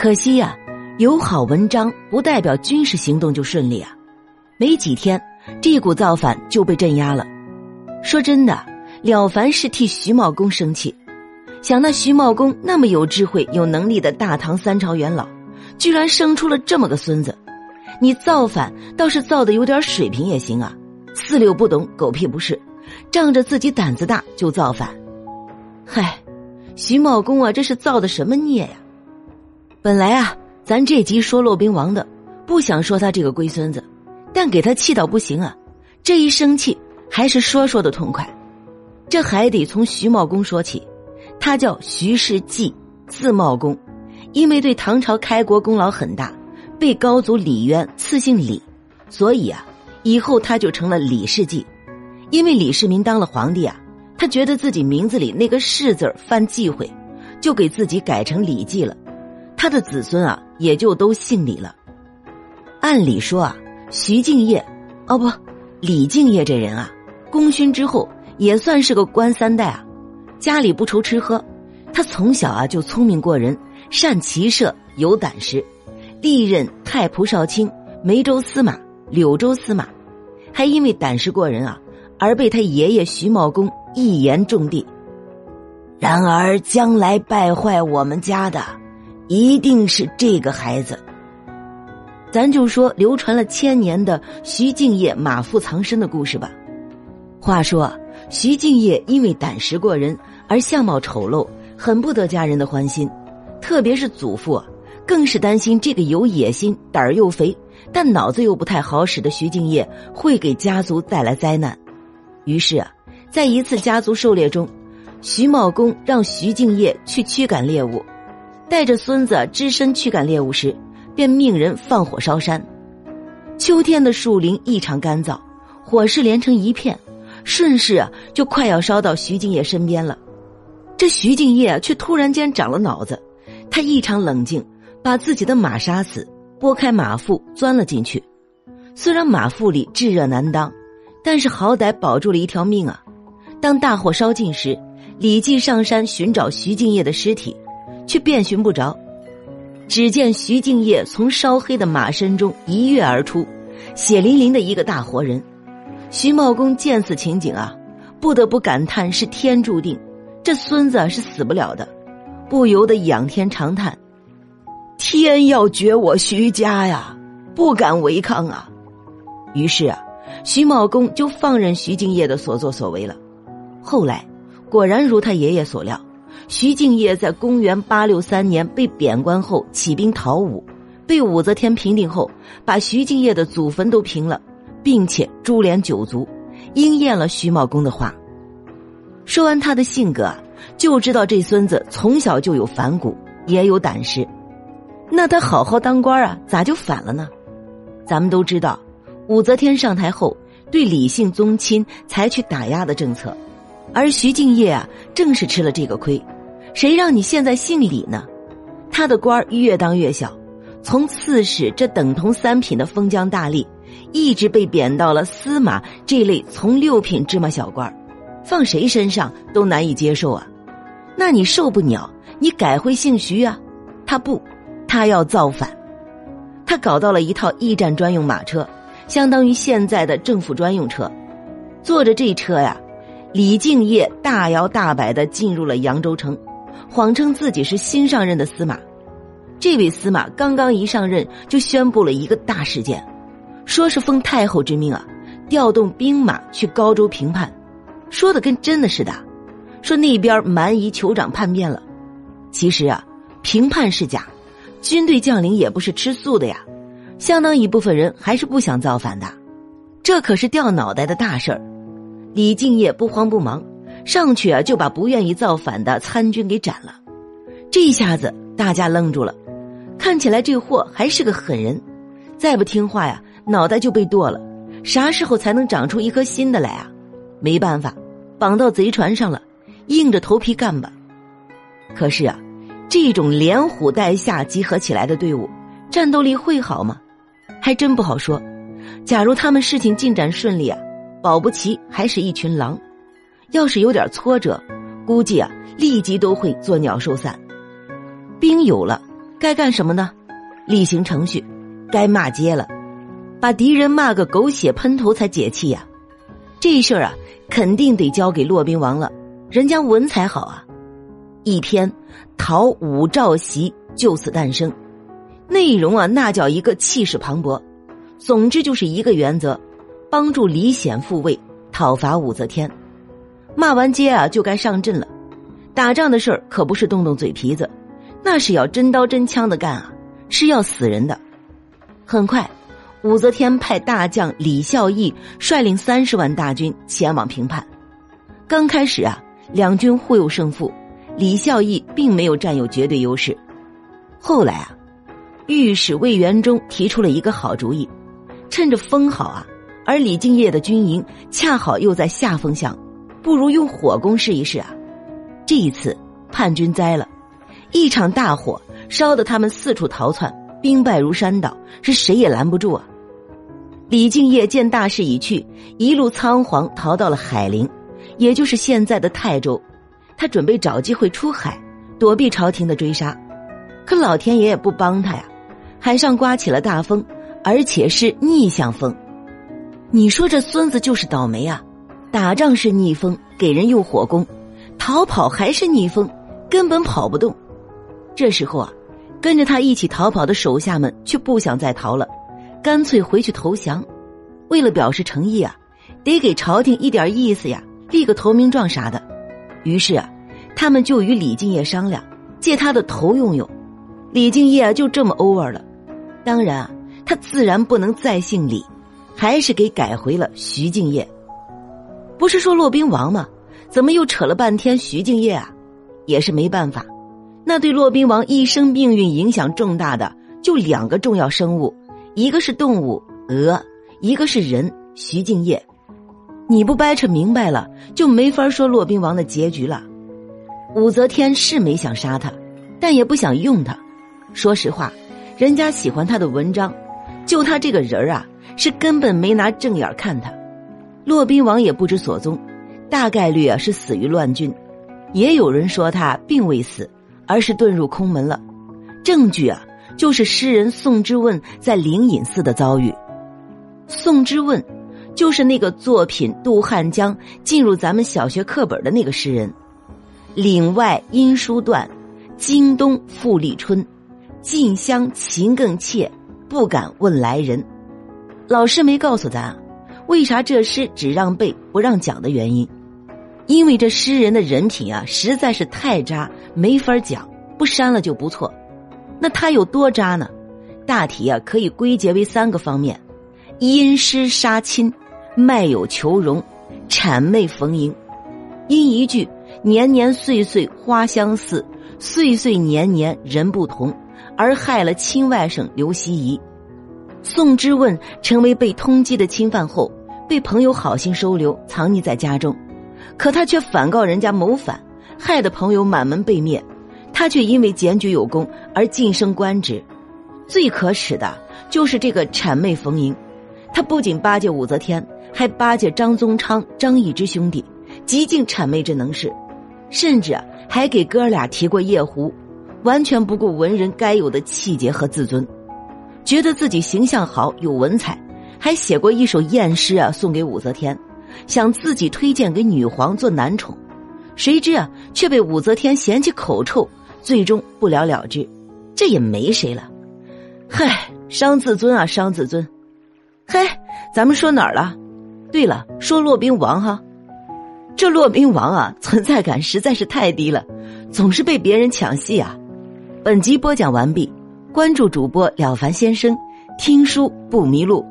可惜呀，有好文章不代表军事行动就顺利啊。没几天，这股造反就被镇压了。说真的，了凡是替徐茂公生气，想那徐茂公那么有智慧、有能力的大唐三朝元老，居然生出了这么个孙子。你造反倒是造的有点水平也行啊，四六不懂，狗屁不是，仗着自己胆子大就造反。嗨，徐茂公啊，这是造的什么孽呀？本来啊，咱这集说骆宾王的，不想说他这个龟孙子，但给他气到不行啊！这一生气，还是说说的痛快。这还得从徐茂公说起，他叫徐世绩，字茂公，因为对唐朝开国功劳很大，被高祖李渊赐姓李，所以啊，以后他就成了李世绩。因为李世民当了皇帝啊，他觉得自己名字里那个世字犯忌讳，就给自己改成李绩了。他的子孙啊，也就都姓李了。按理说啊，徐敬业，哦不，李敬业这人啊，功勋之后也算是个官三代啊，家里不愁吃喝。他从小啊就聪明过人，善骑射，有胆识，历任太仆少卿、梅州司马、柳州司马，还因为胆识过人啊，而被他爷爷徐茂公一言中地。然而将来败坏我们家的。一定是这个孩子。咱就说流传了千年的徐敬业马腹藏身的故事吧。话说徐敬业因为胆识过人而相貌丑陋，很不得家人的欢心，特别是祖父，更是担心这个有野心、胆儿又肥，但脑子又不太好使的徐敬业会给家族带来灾难。于是啊，在一次家族狩猎中，徐茂公让徐敬业去驱赶猎物。带着孙子只身驱赶猎物时，便命人放火烧山。秋天的树林异常干燥，火势连成一片，顺势啊就快要烧到徐敬业身边了。这徐敬业却突然间长了脑子，他异常冷静，把自己的马杀死，拨开马腹钻了进去。虽然马腹里炙热难当，但是好歹保住了一条命啊。当大火烧尽时，李绩上山寻找徐敬业的尸体。却遍寻不着，只见徐敬业从烧黑的马身中一跃而出，血淋淋的一个大活人。徐茂公见此情景啊，不得不感叹是天注定，这孙子是死不了的，不由得仰天长叹：“天要绝我徐家呀，不敢违抗啊！”于是啊，徐茂公就放任徐敬业的所作所为了。后来，果然如他爷爷所料。徐敬业在公元八六三年被贬官后，起兵讨武，被武则天平定后，把徐敬业的祖坟都平了，并且株连九族，应验了徐茂公的话。说完他的性格，就知道这孙子从小就有反骨，也有胆识。那他好好当官啊，咋就反了呢？咱们都知道，武则天上台后，对李姓宗亲采取打压的政策。而徐敬业啊，正是吃了这个亏，谁让你现在姓李呢？他的官越当越小，从刺史这等同三品的封疆大吏，一直被贬到了司马这类从六品芝麻小官放谁身上都难以接受啊！那你受不了，你改回姓徐啊？他不，他要造反，他搞到了一套驿站专用马车，相当于现在的政府专用车，坐着这车呀。李敬业大摇大摆的进入了扬州城，谎称自己是新上任的司马。这位司马刚刚一上任，就宣布了一个大事件，说是奉太后之命啊，调动兵马去高州平叛，说的跟真的似的。说那边蛮夷酋长叛变了，其实啊，平叛是假，军队将领也不是吃素的呀，相当一部分人还是不想造反的，这可是掉脑袋的大事儿。李敬业不慌不忙，上去啊就把不愿意造反的参军给斩了。这一下子大家愣住了，看起来这货还是个狠人，再不听话呀，脑袋就被剁了。啥时候才能长出一颗新的来啊？没办法，绑到贼船上了，硬着头皮干吧。可是啊，这种连虎带下集合起来的队伍，战斗力会好吗？还真不好说。假如他们事情进展顺利啊。保不齐还是一群狼，要是有点挫折，估计啊立即都会作鸟兽散。兵有了，该干什么呢？例行程序，该骂街了，把敌人骂个狗血喷头才解气呀。这事儿啊，肯定得交给骆宾王了，人家文采好啊。一篇讨武曌檄就此诞生，内容啊，那叫一个气势磅礴。总之就是一个原则，帮助李显复位，讨伐武则天。骂完街啊，就该上阵了。打仗的事儿可不是动动嘴皮子，那是要真刀真枪的干啊，是要死人的。很快，武则天派大将李孝义率领三十万大军前往平叛。刚开始啊，两军互有胜负，李孝义并没有占有绝对优势。后来啊，御史魏元忠提出了一个好主意，趁着风好啊，而李敬业的军营恰好又在下风向，不如用火攻试一试啊。这一次叛军栽了，一场大火烧得他们四处逃窜，兵败如山倒，是谁也拦不住啊！李敬业见大势已去，一路仓皇逃到了海陵，也就是现在的泰州。他准备找机会出海，躲避朝廷的追杀。可老天爷也不帮他呀，海上刮起了大风，而且是逆向风。你说这孙子就是倒霉啊！打仗是逆风，给人用火攻。逃跑还是逆风，根本跑不动。这时候啊，跟着他一起逃跑的手下们却不想再逃了，干脆回去投降。为了表示诚意啊，得给朝廷一点意思呀，立个投名状啥的。于是啊，他们就与李敬业商量，借他的头用用。李敬业啊就这么 over 了。当然啊，他自然不能再姓李，还是给改回了徐敬业。不是说骆宾王吗？怎么又扯了半天徐敬业啊？也是没办法，那对骆宾王一生命运影响重大的就两个重要生物，一个是动物鹅，一个是人徐敬业。你不掰扯明白了，就没法说骆宾王的结局了。武则天是没想杀他，但也不想用他。说实话，人家喜欢他的文章，就他这个人儿啊，是根本没拿正眼看他。骆宾王也不知所踪。大概率啊是死于乱军，也有人说他并未死，而是遁入空门了。证据啊就是诗人宋之问在灵隐寺的遭遇。宋之问就是那个作品《渡汉江》进入咱们小学课本的那个诗人。岭外音书断，京东复历春。近乡情更怯，不敢问来人。老师没告诉咱，为啥这诗只让背不让讲的原因。因为这诗人的人品啊，实在是太渣，没法讲，不删了就不错。那他有多渣呢？大体啊，可以归结为三个方面：因诗杀亲，卖友求荣，谄媚逢迎。因一句“年年岁岁花相似，岁岁年年人不同”而害了亲外甥刘希夷。宋之问成为被通缉的侵犯后，被朋友好心收留，藏匿在家中。可他却反告人家谋反，害得朋友满门被灭，他却因为检举有功而晋升官职。最可耻的就是这个谄媚逢迎，他不仅巴结武则天，还巴结张宗昌、张易之兄弟，极尽谄媚之能事，甚至还给哥俩提过夜壶，完全不顾文人该有的气节和自尊，觉得自己形象好、有文采，还写过一首艳诗啊，送给武则天。想自己推荐给女皇做男宠，谁知啊，却被武则天嫌弃口臭，最终不了了之。这也没谁了，嗨，伤自尊啊，伤自尊。嘿，咱们说哪儿了？对了，说骆宾王哈，这骆宾王啊，存在感实在是太低了，总是被别人抢戏啊。本集播讲完毕，关注主播了凡先生，听书不迷路。